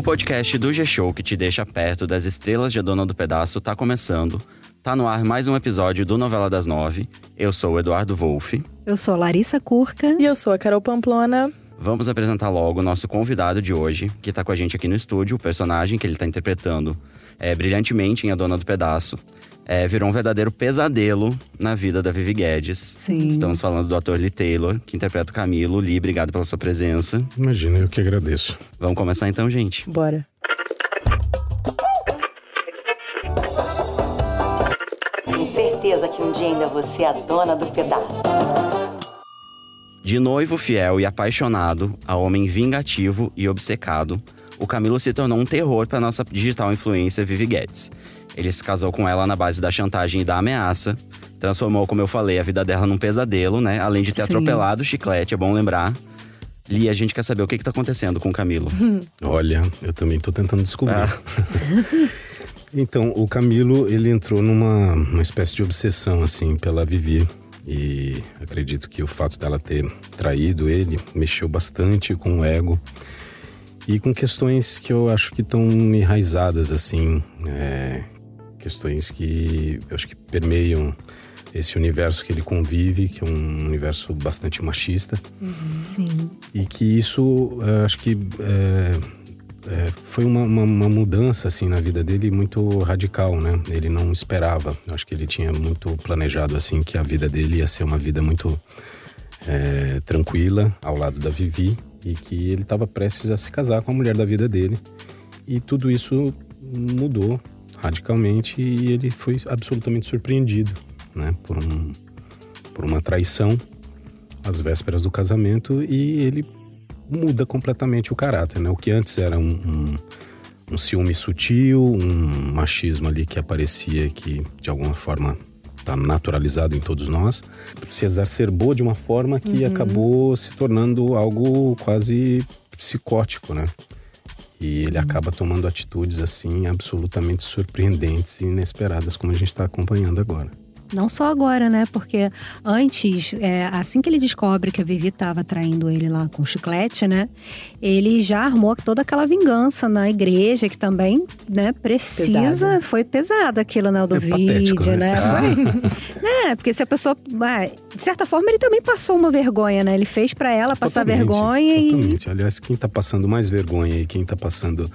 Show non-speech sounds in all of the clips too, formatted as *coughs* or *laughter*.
O podcast do G-Show que te deixa perto das estrelas de A Dona do Pedaço tá começando. Tá no ar mais um episódio do Novela das Nove. Eu sou o Eduardo Wolff. Eu sou a Larissa Curca. E eu sou a Carol Pamplona. Vamos apresentar logo o nosso convidado de hoje, que tá com a gente aqui no estúdio, o personagem que ele tá interpretando é, brilhantemente em A Dona do Pedaço. É, virou um verdadeiro pesadelo na vida da Vivi Guedes. Sim. Estamos falando do ator Lee Taylor, que interpreta o Camilo. Lee, obrigado pela sua presença. Imagina, eu que agradeço. Vamos começar então, gente. Bora. Tenho certeza que um dia ainda você é a dona do pedaço. De noivo fiel e apaixonado, a homem vingativo e obcecado, o Camilo se tornou um terror para nossa digital influencer Vivi Guedes. Ele se casou com ela na base da chantagem e da ameaça, transformou, como eu falei, a vida dela num pesadelo, né? Além de ter Sim. atropelado o chiclete, é bom lembrar. Li, a gente quer saber o que, que tá acontecendo com o Camilo. *laughs* Olha, eu também tô tentando descobrir. Ah. *laughs* então, o Camilo, ele entrou numa uma espécie de obsessão, assim, pela Vivi. E acredito que o fato dela ter traído ele mexeu bastante com o ego. E com questões que eu acho que estão enraizadas, assim. é, questões que eu acho que permeiam esse universo que ele convive, que é um universo bastante machista. Sim. E que isso, eh, acho que eh, eh, foi uma, uma- uma mudança assim na vida dele muito radical, né? Ele não esperava. Acho que ele tinha muito planejado assim que a vida dele ia ser uma vida muito eh, tranquila ao lado da Vivi e que ele estava prestes a se casar com a mulher da vida dele. E tudo isso mudou radicalmente e ele foi absolutamente surpreendido, né? Por um por uma traição às vésperas do casamento e ele muda completamente o caráter, né? O que antes era um, um, um ciúme sutil, um machismo ali que aparecia que de alguma forma está naturalizado em todos nós, se exacerbou de uma forma que acabou se tornando algo quase psicótico, né? E ele acaba tomando atitudes assim absolutamente surpreendentes e inesperadas, como a gente está acompanhando agora. Não só agora, né? Porque antes, é, assim que ele descobre que a Vivi estava traindo ele lá com o chiclete, né? Ele já armou toda aquela vingança na igreja, que também, né, precisa. Pesado. Foi pesado aquilo, né? o Do É vídeo, patético, né? né? Foi- né? Porque se a pessoa. ah, de certa forma, ele também passou uma vergonha, né? Ele fez pra ela passar Totalmente, vergonha e. Totalmente. Aliás, quem tá passando mais vergonha e quem tá passando.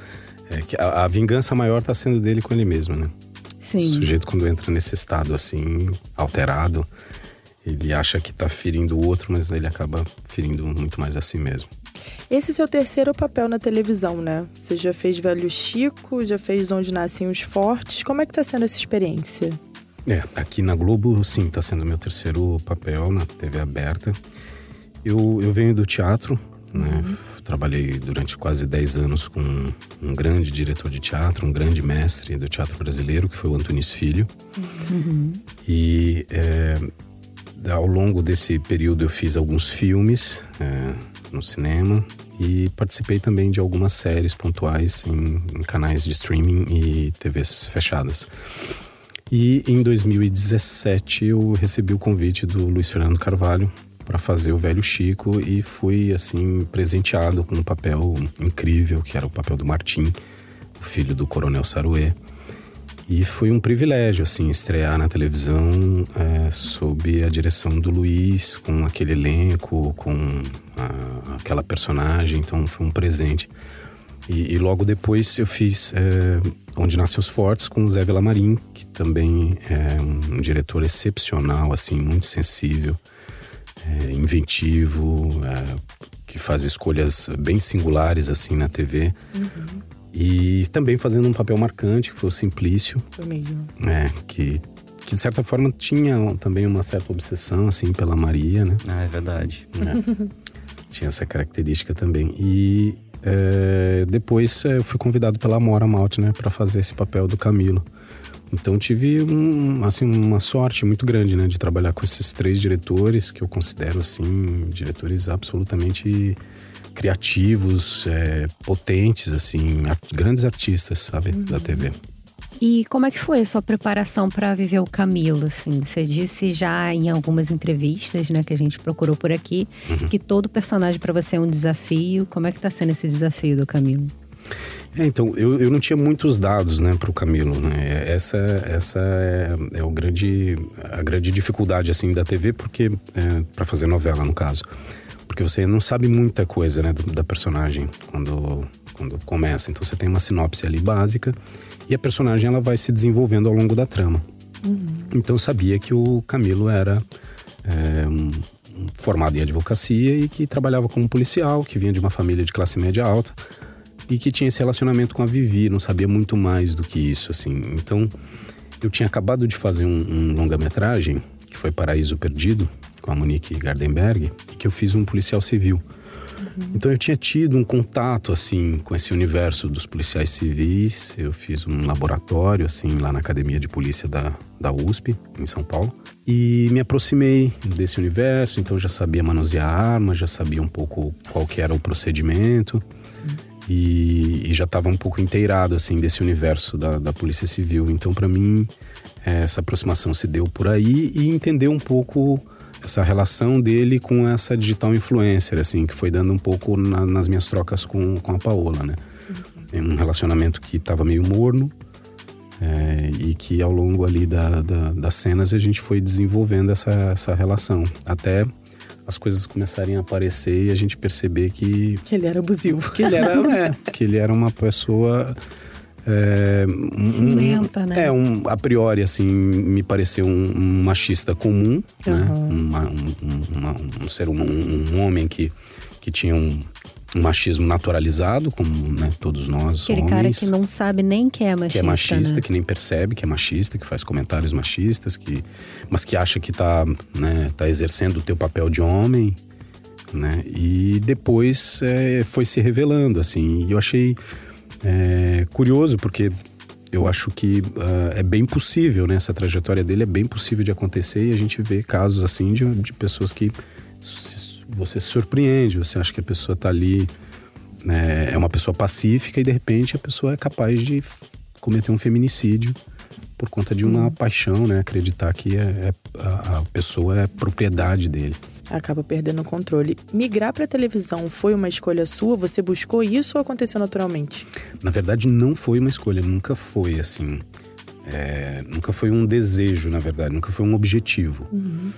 é, a, a vingança maior tá sendo dele com ele mesmo, né? O Sim. sujeito, quando entra nesse estado assim, alterado, ele acha que tá ferindo o outro, mas ele acaba ferindo muito mais a si mesmo. Esse é seu terceiro papel na televisão, né? Você já fez Velho Chico, já fez Onde Nascem os Fortes. Como é que tá sendo essa experiência? É, aqui na Globo, sim, tá sendo meu terceiro papel na TV aberta. Eu, eu venho do teatro, né? Trabalhei durante quase 10 anos com um grande diretor de teatro, um grande mestre do teatro brasileiro, que foi o Antunes Filho. E é, ao longo desse período eu fiz alguns filmes é, no cinema e participei também de algumas séries pontuais em, em canais de streaming e TVs fechadas. E em 2017 eu recebi o convite do Luiz Fernando Carvalho para fazer o Velho Chico e fui assim presenteado com um papel incrível, que era o papel do Martim, o filho do Coronel Saruê. E foi um privilégio assim estrear na televisão é, sob a direção do Luiz, com aquele elenco, com a- aquela personagem. Então foi um presente. E, e logo depois eu fiz é, Onde Nascem os Fortes com o Zé Vilamarim, que também é um diretor excepcional, assim, muito sensível, é, inventivo, é, que faz escolhas bem singulares assim na TV. E também fazendo um papel marcante, que foi o Simplício, Foi mesmo. é, que, que de certa forma tinha também uma certa obsessão assim pela Maria, né? Ah, é verdade. *laughs* tinha essa característica também. E é, depois é, eu fui convidado pela Amora Malte, né, para fazer esse papel do Camilo. Então tive um, assim uma sorte muito grande, né, de trabalhar com esses três diretores que eu considero assim diretores absolutamente criativos, é, potentes, assim, ar- grandes artistas, sabe, da TV. E como é que foi a sua preparação para viver o Camilo? Assim, você disse já em algumas entrevistas, né, que a gente procurou por aqui, que todo personagem para você é um desafio. Como é que tá sendo esse desafio do Camilo? É, então, eu, eu não tinha muitos dados, né, para o Camilo, né? Essa, essa é, é, o grande, a grande dificuldade, assim, da TV, porque... É, para fazer novela, no caso. Porque você não sabe muita coisa, né, do, da personagem quando, quando começa. Então, você tem uma sinopse ali básica e a personagem, ela vai se desenvolvendo ao longo da trama. Uhum. Então, eu sabia que o Camilo era é, um formado em advocacia e que trabalhava como policial, que vinha de uma família de classe média alta e que tinha esse relacionamento com a Vivi, não sabia muito mais do que isso, assim. Então, eu tinha acabado de fazer um, um longa-metragem, que foi Paraíso Perdido, com a Monique Gardenberg, e que eu fiz um policial civil. Uhum. Então eu tinha tido um contato assim com esse universo dos policiais civis. Eu fiz um laboratório assim lá na academia de polícia da, da USP em São Paulo e me aproximei desse universo. Então já sabia manusear armas, já sabia um pouco qual que era o procedimento e, e já estava um pouco inteirado assim desse universo da, da polícia civil. Então para mim essa aproximação se deu por aí e entender um pouco essa relação dele com essa digital influencer, assim, que foi dando um pouco na, nas minhas trocas com, com a Paola, né? Uhum. Um relacionamento que estava meio morno é, e que ao longo ali da, da, das cenas a gente foi desenvolvendo essa, essa relação. Até as coisas começarem a aparecer e a gente perceber que... Que ele era abusivo. Que ele era, *laughs* é, que ele era uma pessoa... É, Cimenta, um, né? É, um, a priori, assim, me pareceu um, um machista comum, uhum. né? Uma, um, uma, um, ser um, um homem que, que tinha um, um machismo naturalizado, como né, todos nós Aquele homens. cara que não sabe nem que é machista. Que é machista, né? que nem percebe que é machista, que faz comentários machistas, que, mas que acha que está né, tá exercendo o teu papel de homem. Né? E depois é, foi se revelando, assim. E eu achei é, curioso, porque eu acho que uh, é bem possível, né? Essa trajetória dele é bem possível de acontecer e a gente vê casos assim de, de pessoas que você se surpreende, você acha que a pessoa está ali, né, é uma pessoa pacífica e de repente a pessoa é capaz de cometer um feminicídio por conta de uma hum. paixão, né? Acreditar que é, é a, a pessoa é propriedade dele acaba perdendo o controle. Migrar para televisão foi uma escolha sua? Você buscou isso ou aconteceu naturalmente? Na verdade, não foi uma escolha, nunca foi assim. É, nunca foi um desejo, na verdade, nunca foi um objetivo. Uhum.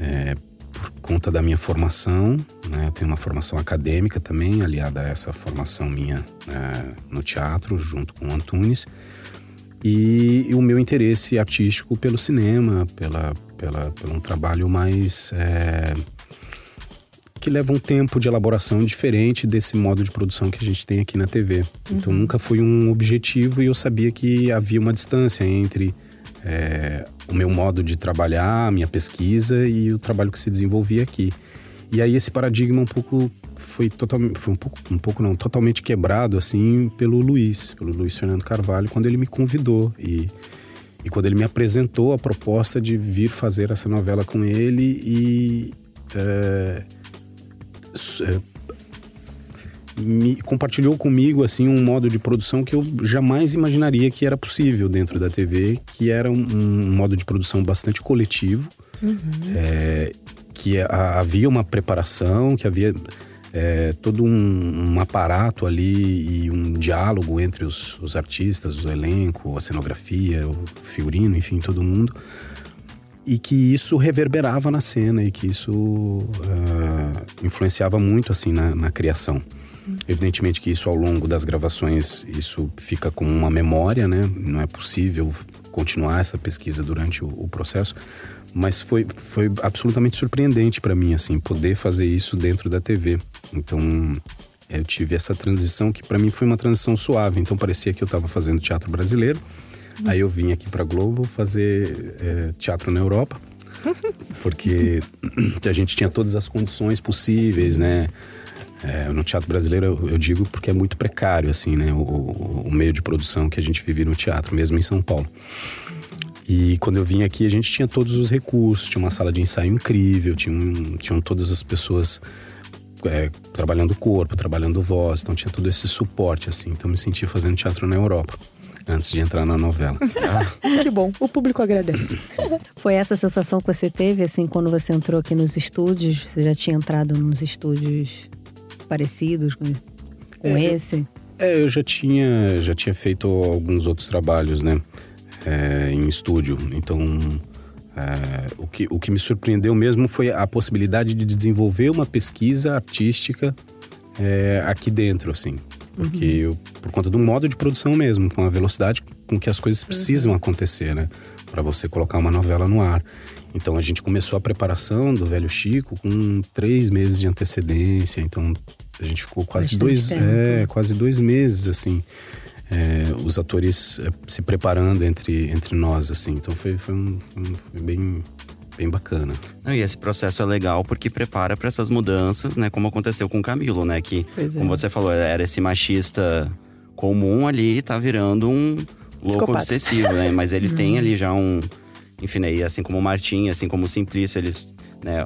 É, por conta da minha formação, né, eu tenho uma formação acadêmica também, aliada a essa formação minha é, no teatro, junto com o Antunes, e, e o meu interesse artístico pelo cinema, pela, pela, pelo um trabalho mais. É, que leva um tempo de elaboração diferente desse modo de produção que a gente tem aqui na TV. Então, uhum. Então nunca foi um objetivo e eu sabia que havia uma distância entre é, o meu modo de trabalhar, a minha pesquisa e o trabalho que se desenvolvia aqui. E aí esse paradigma um pouco foi totalmente, foi um pouco, um pouco não, totalmente quebrado assim pelo Luiz, pelo Luiz Fernando Carvalho, quando ele me convidou e e quando ele me apresentou a proposta de vir fazer essa novela com ele e é, é, me compartilhou comigo assim um modo de produção que eu jamais imaginaria que era possível dentro da TV, que era um, um modo de produção bastante coletivo, uhum. é, que havia uma preparação, que havia é, todo um, um, aparato ali e um diálogo entre os, os, artistas, o elenco, a cenografia, o figurino, enfim, todo mundo. E que isso reverberava na cena e que isso uh, influenciava muito assim na, na criação. Evidentemente que isso ao longo das gravações isso fica como uma memória, né? Não é possível continuar essa pesquisa durante o, o processo, mas foi, foi absolutamente surpreendente para mim assim poder fazer isso dentro da TV. Então eu tive essa transição que para mim foi uma transição suave. Então parecia que eu estava fazendo teatro brasileiro. Uhum. Aí eu vim aqui para Globo fazer é, teatro na Europa, *laughs* porque *clears throat* a gente tinha todas as condições possíveis, Sim. né? É, no teatro brasileiro eu, eu, digo porque é muito precário assim, né? O, o, meio de produção que a gente vive no teatro, mesmo em São Paulo. E quando eu vim aqui, a gente tinha todos os recursos, tinha uma sala de ensaio incrível, tinha um, tinham todas as pessoas é, trabalhando o corpo, trabalhando voz, então tinha todo esse suporte, assim. Então me senti fazendo teatro na Europa antes de entrar na novela. Ah. *laughs* que bom, o público agradece. *coughs* Foi essa sensação que você teve, assim, quando você entrou aqui nos estúdios? Você já tinha entrado nos estúdios parecidos com, com é, esse? É, eu já tinha, já tinha feito alguns outros trabalhos, né? É, em estúdio. Então, é, o, que, o que me surpreendeu mesmo foi a possibilidade de desenvolver uma pesquisa artística é, aqui dentro, assim. Porque uhum. eu, por conta do modo de produção mesmo, com a velocidade com que as coisas precisam uhum. acontecer, né? Para você colocar uma novela no ar. Então a gente começou a preparação do Velho Chico com três meses de antecedência. Então a gente ficou quase dois, é, quase dois meses assim. É, os atores é, se preparando entre, entre nós, assim. Então foi, foi, um, foi bem, bem bacana. e esse processo é legal porque prepara para essas mudanças, né? Como aconteceu com o Camilo, né? Que, pois como é. você falou, era esse machista comum ali, tá virando um louco obsessivo, né? Mas ele *laughs* tem ali já um. Enfim, né? E assim como o Martim, assim como o Simplício, eles né?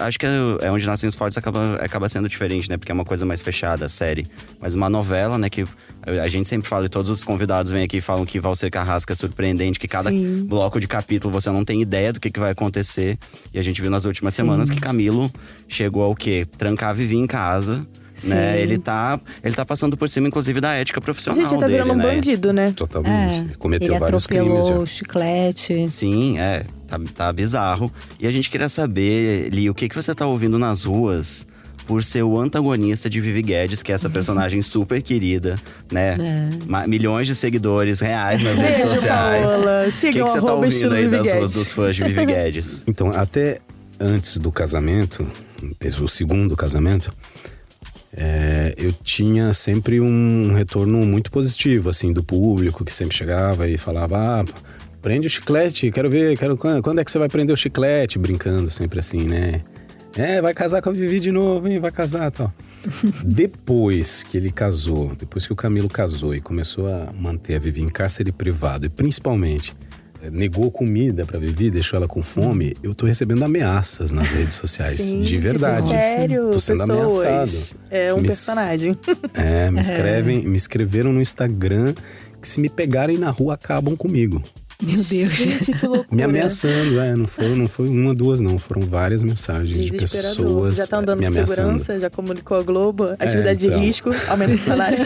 Acho que é onde nascem os fortes acaba, acaba sendo diferente, né? Porque é uma coisa mais fechada, a série. Mas uma novela, né? Que a gente sempre fala, e todos os convidados vêm aqui e falam que Valser Carrasco é surpreendente, que cada Sim. bloco de capítulo você não tem ideia do que, que vai acontecer. E a gente viu nas últimas Sim. semanas que Camilo chegou ao quê? Trancar Vivi em casa. Né? Ele tá, ele tá passando por cima, inclusive, da ética profissional. Gente, ele tá dele, virando né? um bandido, né? Totalmente. É, Cometeu ele vários crimes. o chiclete. Sim, é. Tá, tá bizarro. E a gente queria saber, Li, o que, que você tá ouvindo nas ruas por ser o antagonista de Vivi Guedes, que é essa *laughs* personagem super querida, né? É. Milhões de seguidores reais nas *laughs* redes Beijo, sociais. Paola. Sigam o que, que você tá ouvindo aí das ruas dos fãs de Vivi Guedes? Então, até antes do casamento, o segundo casamento, é, eu tinha sempre um retorno muito positivo, assim, do público que sempre chegava e falava: ah, prende o chiclete, quero ver, quero quando é que você vai prender o chiclete? Brincando sempre assim, né? É, vai casar com a Vivi de novo, hein? Vai casar tal. *laughs* depois que ele casou, depois que o Camilo casou e começou a manter a Vivi em cárcere privado, e principalmente negou comida para Vivi, deixou ela com fome, eu tô recebendo ameaças nas redes sociais. Sim, de verdade. Sério, tô sendo pessoas. ameaçado. É um me, personagem. É, me *laughs* escrevem, é. me escreveram no Instagram que se me pegarem na rua acabam comigo. Meu Deus. Gente, que loucura. Me ameaçando, é, não foi, não foi uma, duas, não. Foram várias mensagens de pessoas. Já tá andando me com segurança, já comunicou a Globo, atividade é, então. de risco, aumento de salário. *laughs*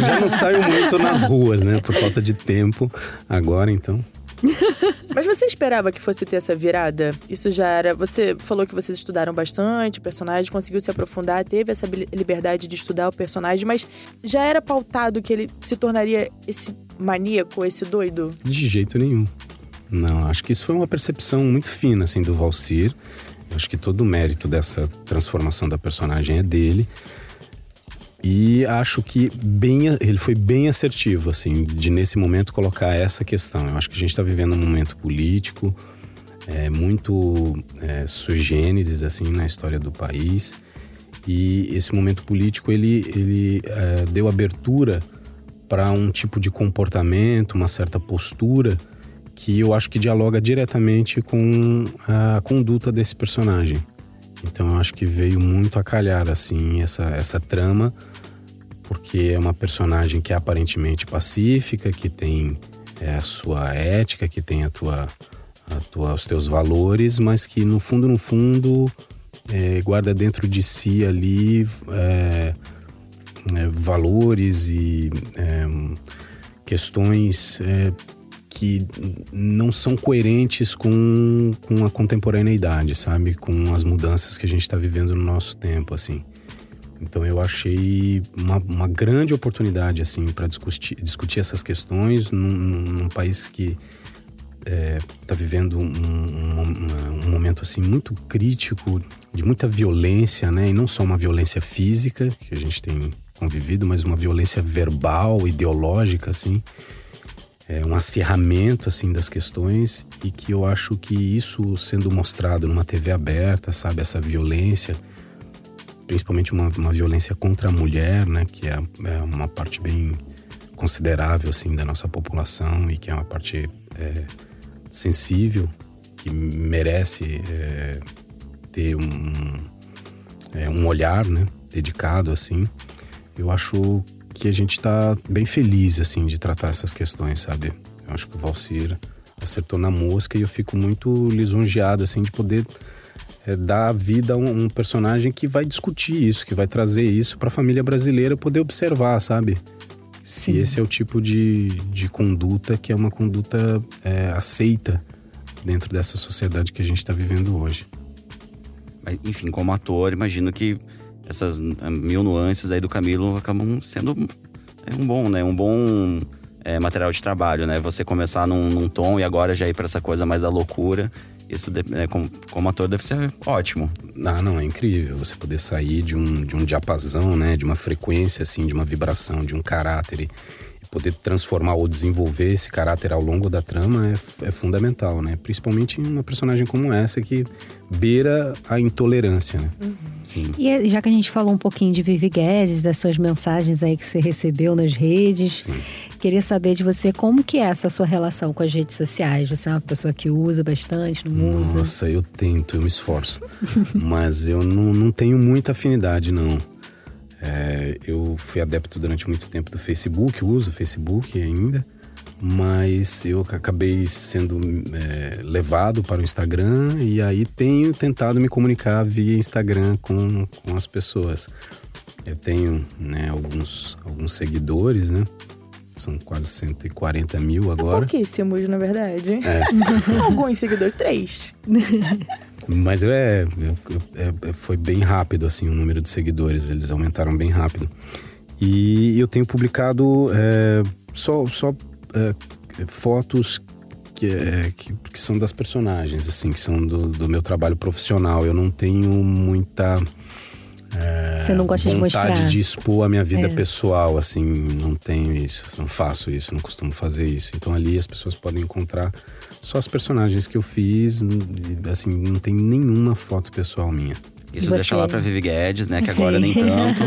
já não saio muito nas ruas, né? Por falta de tempo. Agora, então. *laughs* Mas você esperava que fosse ter essa virada? Isso já era. Você falou que vocês estudaram bastante o personagem, conseguiu se aprofundar, teve essa liberdade de estudar o personagem, mas já era pautado que ele se tornaria esse maníaco, esse doido? De jeito nenhum. Não, acho que isso foi uma percepção muito fina, assim, do Valcir. Acho que todo o mérito dessa transformação da personagem é dele. E acho que bem, ele foi bem assertivo, assim, de nesse momento colocar essa questão. Eu acho que a gente está vivendo um momento político é, muito é, sui generis, assim, na história do país. E esse momento político, ele, ele é, deu abertura para um tipo de comportamento, uma certa postura que eu acho que dialoga diretamente com a conduta desse personagem. Então eu acho que veio muito a calhar assim essa, essa trama porque é uma personagem que é aparentemente pacífica, que tem é, a sua ética, que tem a tua, a tua, os teus valores, mas que no fundo, no fundo, é, guarda dentro de si ali é, é valores e é, questões é, que não são coerentes com, com a contemporaneidade, sabe? Com as mudanças que a gente está vivendo no nosso tempo, assim. Então eu achei uma, uma grande oportunidade assim para discutir, discutir essas questões num, num país que está é, tá vivendo um, um, um, momento assim muito crítico de muita violência, né? E não só uma violência física que a gente tem convivido, mas uma violência verbal, ideológica, assim, é um acirramento assim das questões e que eu acho que isso sendo mostrado numa TV aberta, sabe, essa violência principalmente uma, uma violência contra a mulher, né, que é, é, uma parte bem considerável assim da nossa população e que é uma parte é, sensível que merece é, ter um, é, um olhar, né, dedicado assim. Eu acho que a gente está bem feliz assim de tratar essas questões, sabe? Eu acho que o Valcir acertou na mosca e eu fico muito lisonjeado assim de poder é, dar vida a um, um, personagem que vai discutir isso, que vai trazer isso para a família brasileira poder observar, sabe? Se Sim. esse é o tipo de, de conduta que é uma conduta é, aceita dentro dessa sociedade que a gente está vivendo hoje. Mas, enfim, como ator, imagino que essas ah, mil nuances aí do Camilo acabam sendo é, um bom, né? Um bom é, material de trabalho, né? Você começar num, num tom e agora já ir pra essa coisa mais da loucura. Isso, né, como, como ator, deve ser ótimo. Ah, não, é incrível você poder sair de um, de um diapasão, né? De uma frequência, assim, de uma vibração, de um caráter poder transformar ou desenvolver esse caráter ao longo da trama é, é fundamental, né? Principalmente em uma personagem como essa que beira a intolerância, né? Sim. E é- já que a gente falou um pouquinho de Vivi Guedes, das suas mensagens aí que você recebeu nas redes, Sim. queria saber de você como que é essa sua relação com as redes sociais. Você é uma pessoa que usa bastante, não usa? Nossa, eu tento, eu me esforço. *laughs* Mas eu não, não tenho muita afinidade, não. É, eu fui adepto durante muito tempo do Facebook, uso o Facebook ainda, mas eu acabei sendo é, levado para o Instagram e aí tenho tentado me comunicar via Instagram com, com as pessoas. Eu tenho né, alguns, alguns seguidores, né? São quase 140 mil É agora. pouquíssimos, na verdade. É. *laughs* Alguns seguidores, três. *laughs* Mas é, é- é- foi bem rápido assim o número de seguidores, eles aumentaram bem rápido. E eu tenho publicado é, só, só é, fotos que, é, que, que são das personagens, assim, que são do, do meu trabalho profissional. Eu não tenho muita é, Você não gosta de vontade mostrar? de expor a minha vida É. pessoal, assim, não tenho isso, não faço isso, não costumo fazer isso. Então ali as pessoas podem encontrar só as personagens que eu fiz, e, assim, não tem nenhuma foto pessoal minha. Isso Você- deixa lá pra Vivi Guedes, né? Que agora Sim. nem *laughs* tanto.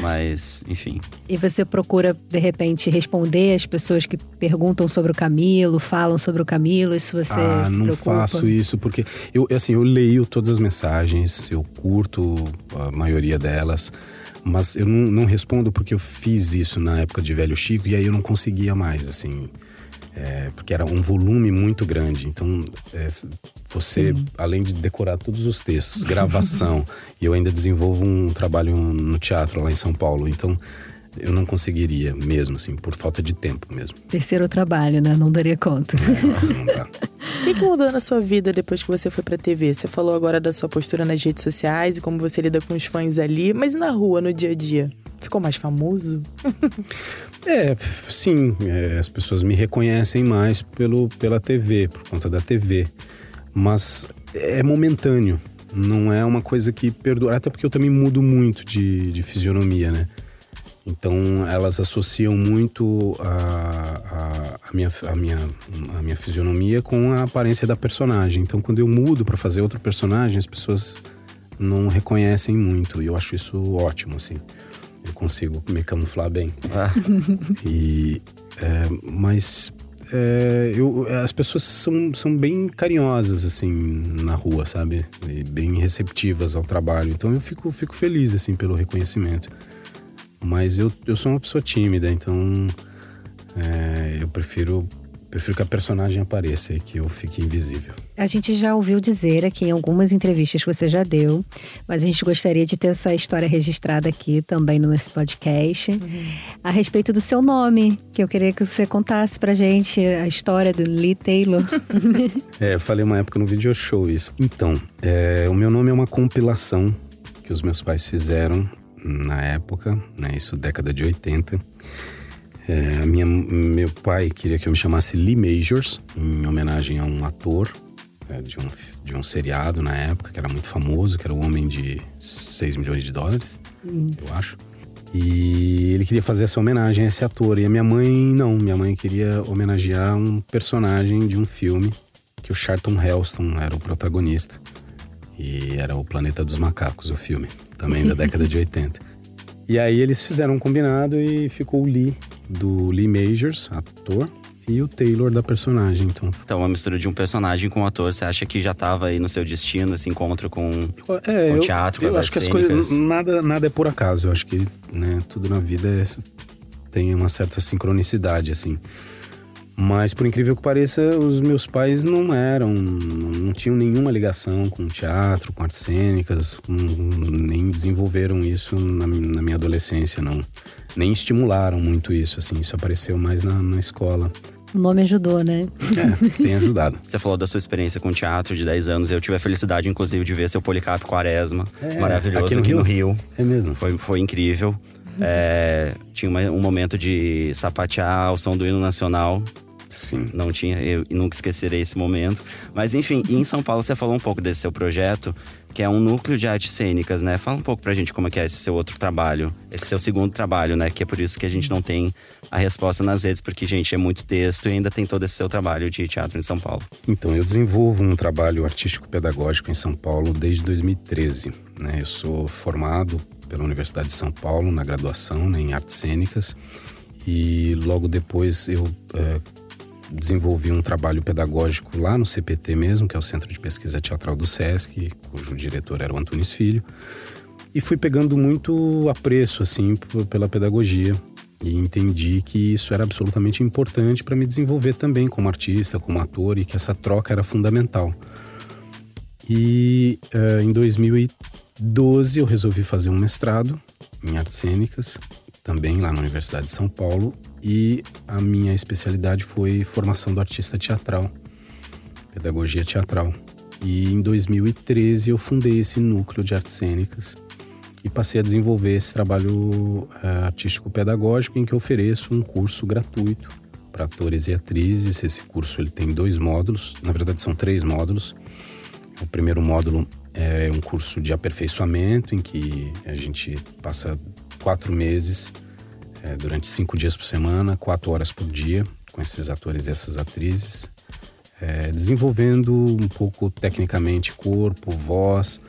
Mas, enfim. E você procura, de repente, responder as pessoas que perguntam sobre o Camilo, falam sobre o Camilo, isso você ah, se não preocupa? faço isso porque eu assim eu leio todas as mensagens, eu curto a maioria delas, mas eu não, não respondo porque eu fiz isso na época de Velho Chico e aí eu não conseguia mais assim, é, porque era um volume muito grande. Então é, você além de decorar todos os textos, gravação *laughs* e eu ainda desenvolvo um trabalho no teatro lá em São Paulo, então eu não conseguiria mesmo assim por falta de tempo mesmo. Terceiro trabalho, né? Não daria conta. Não dá. *laughs* O que, que mudou na sua vida depois que você foi pra TV? Você falou agora da sua postura nas redes sociais e como você lida com os fãs ali, mas e na rua, no dia a dia? Ficou mais famoso? *laughs* É, sim, é, as pessoas me reconhecem mais pelo, pela TV, por conta da TV. Mas é momentâneo, não é uma coisa que perdura. Até porque eu também mudo muito de, de fisionomia, né? Então elas associam muito a, a, a minha, a, minha, a minha fisionomia com a aparência da personagem. Então quando eu mudo para fazer outro personagem, as pessoas não reconhecem muito. E eu acho isso ótimo, assim. Eu consigo me camuflar bem. Ah, *laughs* E, é, mas é, eu, as pessoas são, são bem carinhosas, assim, na rua, sabe? E bem receptivas ao trabalho. Então eu fico, fico feliz, assim, pelo reconhecimento. Mas eu, eu sou uma pessoa tímida, então é, eu prefiro, prefiro que a personagem apareça e que eu fique invisível. A gente já ouviu dizer aqui em algumas entrevistas que você já deu, mas a gente gostaria de ter essa história registrada aqui também no nosso podcast, a respeito do seu nome, que eu queria que você contasse pra gente a história do Lee Taylor. *laughs* É, eu falei uma época no video show isso. Então, é, o meu nome é uma compilação que os meus pais fizeram na época, né? Isso década de 80. É, a minha, meu pai queria que eu me chamasse Lee Majors, em homenagem a um ator é, de, um, de um seriado na época, que era muito famoso, que era o Homem de 6 milhões de dólares, eu acho. E ele queria fazer essa homenagem a esse ator. E a minha mãe, não. Minha mãe queria homenagear um personagem de um filme que o Charlton Heston era o protagonista. E era o Planeta dos Macacos, o filme, também da década de *laughs* 80. E aí eles fizeram um combinado e ficou o Lee, do Lee Majors, ator, e o Taylor da personagem. Então, então, uma mistura de um personagem com um ator. Você acha que já tava aí no seu destino, esse encontro com. é, Com eu, teatro, com eu acho que as artes coisas cênicas. nada nada é por acaso. Eu acho que né, tudo na vida é- tem uma certa sincronicidade assim. Mas, por incrível que pareça, os meus pais não eram, não tinham nenhuma ligação com teatro, com artes cênicas, com, nem desenvolveram isso na, na, minha adolescência, não. Nem estimularam muito isso, assim, isso apareceu mais na, na escola. O nome ajudou, né? É, tem ajudado. Você falou da sua experiência com teatro de 10 anos. Eu tive a felicidade, inclusive, de ver seu Policarpo Quaresma. É, maravilhoso aqui, no, aqui Rio? no Rio. É mesmo. Foi, foi incrível. É, tinha uma, um momento de sapatear ao som do hino nacional. Sim. Não tinha, eu nunca esquecerei esse momento. Mas enfim, em São Paulo você falou um pouco desse seu projeto, que é um núcleo de artes cênicas, né? Fala um pouco pra gente como é que é esse seu outro trabalho, esse seu segundo trabalho, né? Que é por isso que a gente não tem a resposta nas redes, porque, gente, é muito texto e ainda tem todo esse seu trabalho de teatro em São Paulo. Então, eu desenvolvo um trabalho artístico-pedagógico em São Paulo desde 2013. Né? Eu sou formado pela Universidade de São Paulo na graduação né, em artes cênicas e logo depois eu é, desenvolvi um trabalho pedagógico lá no CPT mesmo, que é o Centro de Pesquisa Teatral do SESC, cujo diretor era o Antunes Filho, e fui pegando muito apreço assim pela pedagogia e entendi que isso era absolutamente importante para me desenvolver também como artista, como ator e que essa troca era fundamental. E uh, em 2012 eu resolvi fazer um mestrado em artes cênicas, também lá na Universidade de São Paulo, e a minha especialidade foi formação do artista teatral, pedagogia teatral. E em 2013 eu fundei esse núcleo de artes cênicas e passei a desenvolver esse trabalho uh, artístico-pedagógico em que ofereço um curso gratuito para atores e atrizes. Esse curso ele tem dois módulos, na verdade são três módulos. O primeiro módulo é um curso de aperfeiçoamento em que a gente passa quatro meses é, durante cinco dias por semana, quatro horas por dia com esses atores e essas atrizes, é, desenvolvendo um pouco tecnicamente corpo, voz,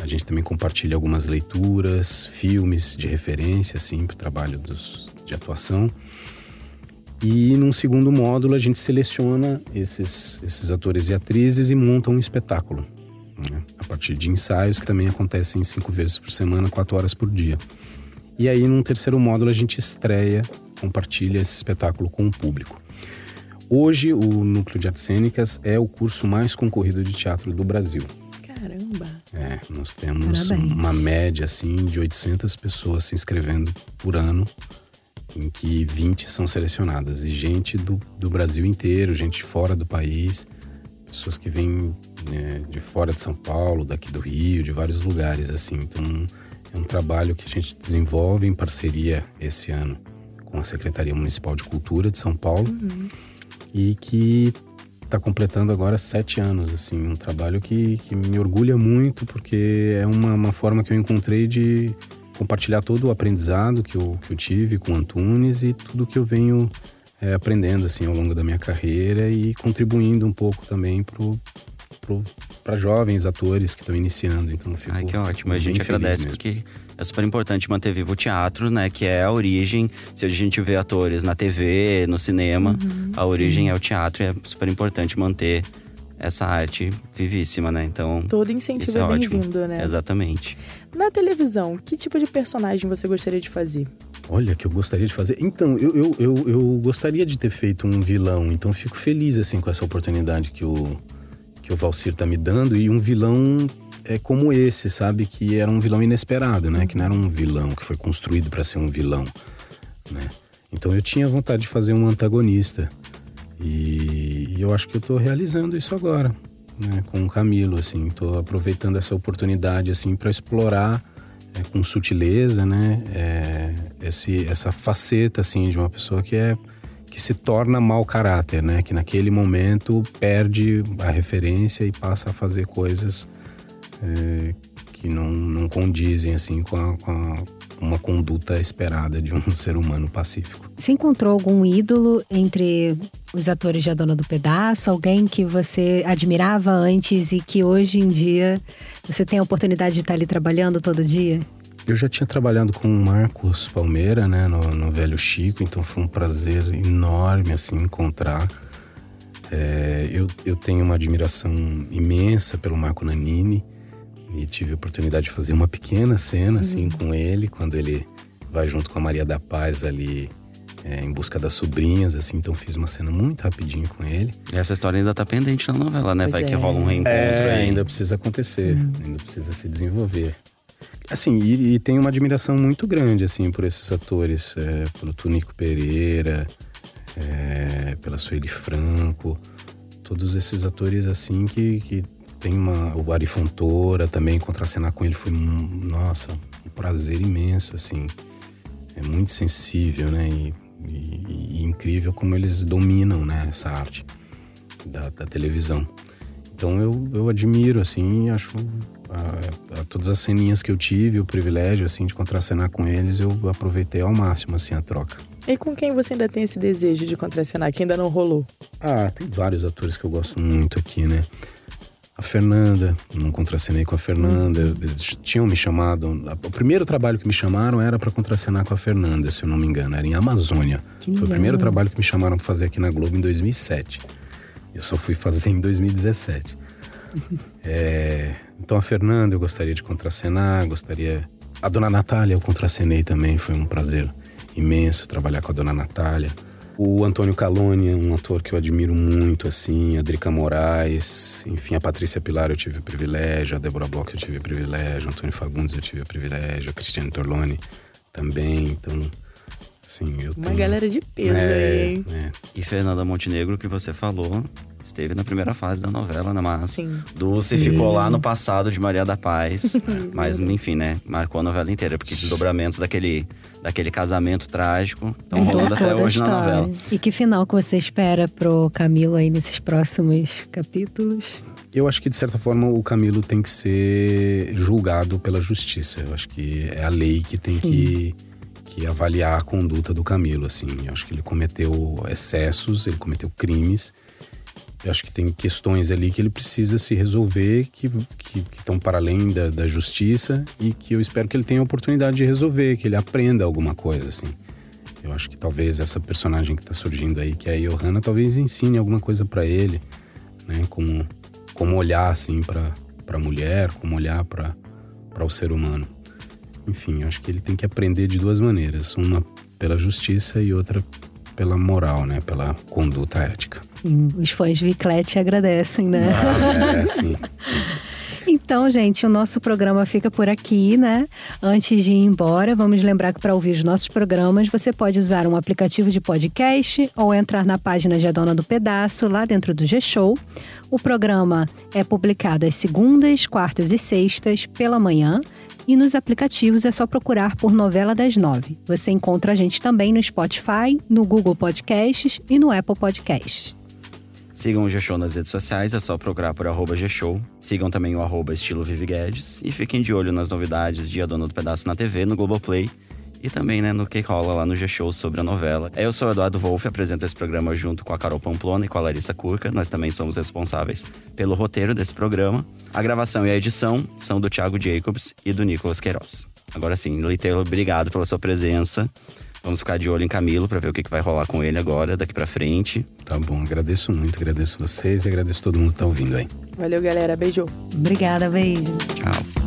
a gente também compartilha algumas leituras, filmes de referência, assim, para o trabalho dos, de atuação. E num segundo módulo a gente seleciona esses, esses atores e atrizes e monta um espetáculo. Né? A partir de ensaios que também acontecem cinco vezes por semana, quatro horas por dia. E aí num terceiro módulo a gente estreia, compartilha esse espetáculo com o público. Hoje o Núcleo de Artes Cênicas é o curso mais concorrido de teatro do Brasil. Caramba! É, nós temos Parabéns. uma média assim de 800 pessoas se inscrevendo por ano, em que 20 são selecionadas. E gente do, do Brasil inteiro, gente fora do país, pessoas que vêm né, de fora de São Paulo, daqui do Rio, de vários lugares assim. Então é um trabalho que a gente desenvolve em parceria esse ano com a Secretaria Municipal de Cultura de São Paulo. Uhum. E que está completando agora sete anos, assim, um trabalho que, que me orgulha muito porque é uma, uma forma que eu encontrei de compartilhar todo o aprendizado que eu, que eu tive com o Antunes e tudo que eu venho é, aprendendo assim ao longo da minha carreira e contribuindo um pouco também para jovens atores que estão iniciando. Então, fico, Ai, que ótimo. A gente agradece mesmo. porque é super importante manter vivo o teatro, né? Que é a origem. Se a gente vê atores na TV, no cinema, uhum, a origem sim. é o teatro e é super importante manter essa arte vivíssima, né? Então. Todo incentivo é, é bem-vindo, né? Exatamente. Na televisão, que tipo de personagem você gostaria de fazer? Olha, que eu gostaria de fazer. Então, eu, eu, eu, eu gostaria de ter feito um vilão, então fico feliz assim com essa oportunidade que o, que o Valcir tá me dando e um vilão é como esse, sabe? Que era um vilão inesperado, né? Que não era um vilão que foi construído para ser um vilão, né? Então eu tinha vontade de fazer um antagonista. E, e eu acho que eu tô realizando isso agora, né? Com o Camilo, assim. Tô aproveitando essa oportunidade, assim, para explorar é, com sutileza, né? É, esse, essa faceta, assim, de uma pessoa que é que se torna mau caráter, né? Que naquele momento perde a referência e passa a fazer coisas é, que não, não condizem assim com, a, com a, uma conduta esperada de um *laughs* ser humano pacífico. Você encontrou algum ídolo entre os atores de A Dona do Pedaço? Alguém que você admirava antes e que hoje em dia você tem a oportunidade de estar ali trabalhando todo dia? Eu já tinha trabalhado com o Marcos Palmeira, né, no, no Velho Chico, então foi um prazer enorme, assim, encontrar. É, eu, eu tenho uma admiração imensa pelo Marco Nanini e tive a oportunidade de fazer uma pequena cena assim uhum. com ele quando ele vai junto com a Maria da Paz ali é, em busca das sobrinhas, assim, então fiz uma cena muito rapidinho com ele. E essa história ainda tá pendente na novela, né? Pois Vai que é. rola um reencontro É, ainda precisa acontecer, ainda precisa se desenvolver. Assim, e, e tem uma admiração muito grande, assim, por esses atores, é, pelo Tunico Pereira, é, pela Sueli Franco, todos esses atores, assim, que, que tem uma... O Ari Fontoura também, contracenar com ele foi, um- nossa, um prazer imenso, assim. É muito sensível, né? E, e- e incrível como eles dominam, né, essa arte da, da televisão. Então eu, eu admiro, assim, acho a- a- todas as ceninhas que eu tive, o privilégio, assim, de contracenar com eles, eu aproveitei ao máximo, assim, a troca. E com quem você ainda tem esse desejo de contracenar, que ainda não rolou? Ah, tem vários atores que eu gosto muito aqui, né? A Fernanda, não contracenei com a Fernanda. Eles tinham me chamado. O primeiro trabalho que me chamaram era para contracenar com a Fernanda, se eu não me engano. Era em Amazônia. Que Foi o primeiro trabalho que me chamaram para fazer aqui na Globo em 2007. Eu só fui fazer em 2017. É, então a Fernanda eu gostaria de contracenar, gostaria. A Dona Natália eu contracenei também, foi um prazer imenso trabalhar com a Dona Natália. O Antônio Caloni, um ator que eu admiro muito, assim, a Drica Moraes, enfim, a Patrícia Pilar eu tive o privilégio, a Débora Bloch eu tive o privilégio, o Antônio Fagundes eu tive o privilégio, a Cristiane Torlone também, então, assim, eu Uma tenho... galera de peso é, aí, hein? é. E Fernanda Montenegro, que você falou, esteve na primeira fase da novela, né? Mas Sim. Dulce ficou lá no passado de Maria da Paz. *laughs* mas, enfim, né? Marcou a novela inteira, porque desdobramentos daquele, daquele casamento trágico estão rolando até hoje na novela. E que final que você espera pro Camilo aí nesses próximos capítulos? Eu acho que, de certa forma, o Camilo tem que ser julgado pela justiça. Eu acho que é a lei que tem que, que avaliar a conduta do Camilo, assim. Eu acho que ele cometeu excessos, ele cometeu crimes. Eu acho que tem questões ali que ele precisa se resolver, que estão para além da, da justiça e que eu espero que ele tenha a oportunidade de resolver, que ele aprenda alguma coisa, assim. Eu acho que talvez essa personagem que está surgindo aí, que é a Johanna, talvez ensine alguma coisa para ele, né? Como, como olhar, assim, para a mulher, como olhar para o ser humano. Enfim, eu acho que ele tem que aprender de duas maneiras. Uma pela justiça e outra pela moral, né? Pela conduta ética. Os fãs de Viclete agradecem, né? Ah, é, sim, sim. Então, gente, o nosso programa fica por aqui, né? Antes de ir embora, vamos lembrar que para ouvir os nossos programas, você pode usar um aplicativo de podcast ou entrar na página de A Dona do Pedaço, lá dentro do G-Show. O programa é publicado às segundas, quartas e sextas, pela manhã. E nos aplicativos é só procurar por Novela das Nove. Você encontra a gente também no Spotify, no Google Podcasts e no Apple Podcasts. Sigam o G-Show nas redes sociais, é só procurar por arroba G-Show. Sigam também o arroba estilo Vivi Guedes. E fiquem de olho nas novidades de A Dona do Pedaço na TV, no Globoplay. E também, né, no que rola lá no G-Show sobre a novela. Eu sou o Eduardo Wolff, apresento esse programa junto com a Carol Pamplona e com a Larissa Curca. Nós também somos responsáveis pelo roteiro desse programa. A gravação e a edição são do Thiago Jacobs e do Nicolas Queiroz. Agora sim, Leiteiro, obrigado pela sua presença. Vamos ficar de olho em Camilo para ver o que que vai rolar com ele agora, daqui pra frente. Tá bom, agradeço muito, agradeço vocês e agradeço todo mundo que tá ouvindo aí. Valeu, galera. Beijo. Obrigada, beijo. Tchau.